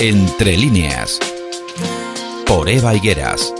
Entre líneas. Por Eva Higueras.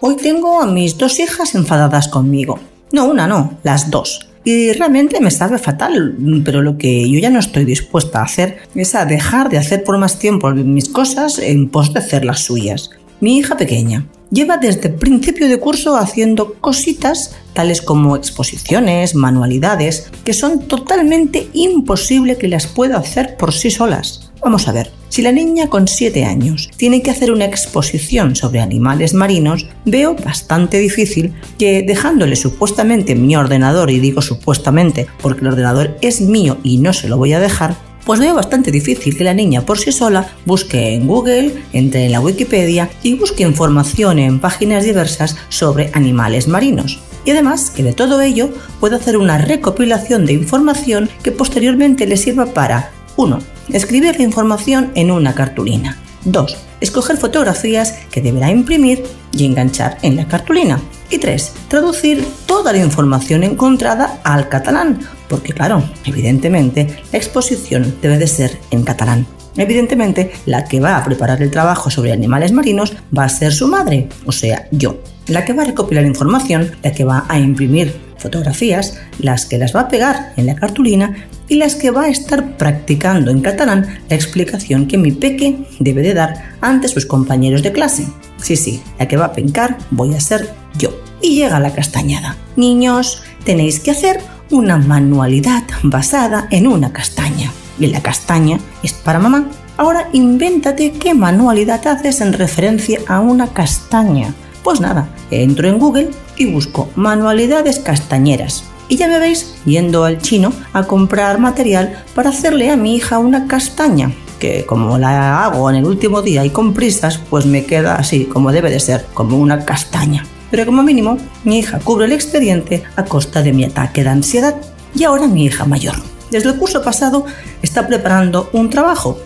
Hoy tengo a mis dos hijas enfadadas conmigo. No, una no, las dos. Y realmente me sabe fatal, pero lo que yo ya no estoy dispuesta a hacer es a dejar de hacer por más tiempo mis cosas en pos de hacer las suyas. Mi hija pequeña lleva desde principio de curso haciendo cositas tales como exposiciones, manualidades, que son totalmente imposible que las pueda hacer por sí solas. Vamos a ver, si la niña con 7 años tiene que hacer una exposición sobre animales marinos, veo bastante difícil que dejándole supuestamente mi ordenador, y digo supuestamente porque el ordenador es mío y no se lo voy a dejar, pues veo bastante difícil que la niña por sí sola busque en Google, entre en la Wikipedia y busque información en páginas diversas sobre animales marinos. Y además que de todo ello pueda hacer una recopilación de información que posteriormente le sirva para 1. Escribir la información en una cartulina. 2. Escoger fotografías que deberá imprimir y enganchar en la cartulina. Y 3. Traducir toda la información encontrada al catalán, porque claro, evidentemente la exposición debe de ser en catalán. Evidentemente, la que va a preparar el trabajo sobre animales marinos va a ser su madre, o sea, yo. La que va a recopilar información, la que va a imprimir fotografías, las que las va a pegar en la cartulina y las que va a estar practicando en catalán la explicación que mi peque debe de dar ante sus compañeros de clase. Sí, sí, la que va a pencar voy a ser yo. Y llega la castañada. Niños, tenéis que hacer una manualidad basada en una castaña. Y la castaña es para mamá. Ahora invéntate qué manualidad haces en referencia a una castaña. Pues nada, entro en Google y busco manualidades castañeras. Y ya me veis yendo al chino a comprar material para hacerle a mi hija una castaña, que como la hago en el último día y con prisas, pues me queda así, como debe de ser, como una castaña pero como mínimo mi hija cubre el expediente a costa de mi ataque de ansiedad. Y ahora mi hija mayor. Desde el curso pasado está preparando un trabajo,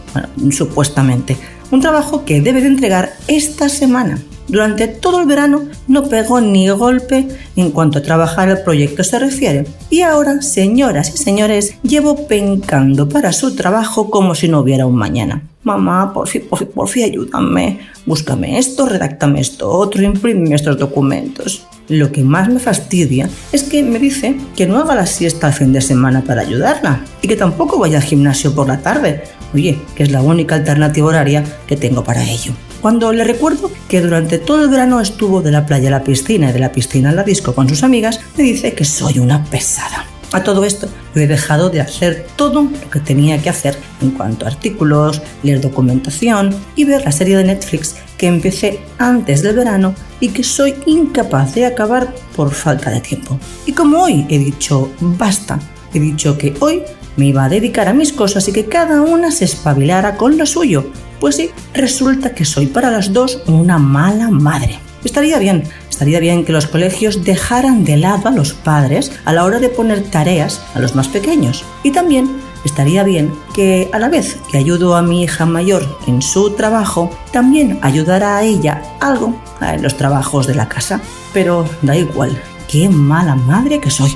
supuestamente, un trabajo que debe de entregar esta semana. Durante todo el verano no pegó ni golpe en cuanto a trabajar el proyecto se refiere. Y ahora, señoras y señores, llevo pencando para su trabajo como si no hubiera un mañana. Mamá, por fin, por fin, por fin, ayúdame. Búscame esto, redáctame esto otro, imprime estos documentos. Lo que más me fastidia es que me dice que no haga la siesta el fin de semana para ayudarla y que tampoco vaya al gimnasio por la tarde. Oye, que es la única alternativa horaria que tengo para ello. Cuando le recuerdo que durante todo el verano estuvo de la playa a la piscina y de la piscina a la disco con sus amigas, me dice que soy una pesada. A todo esto, yo he dejado de hacer todo lo que tenía que hacer en cuanto a artículos, leer documentación y ver la serie de Netflix que empecé antes del verano y que soy incapaz de acabar por falta de tiempo. Y como hoy he dicho basta, he dicho que hoy me iba a dedicar a mis cosas y que cada una se espabilara con lo suyo. Pues sí, resulta que soy para las dos una mala madre. Estaría bien, estaría bien que los colegios dejaran de lado a los padres a la hora de poner tareas a los más pequeños. Y también estaría bien que a la vez que ayudo a mi hija mayor en su trabajo, también ayudara a ella algo en los trabajos de la casa. Pero da igual, qué mala madre que soy.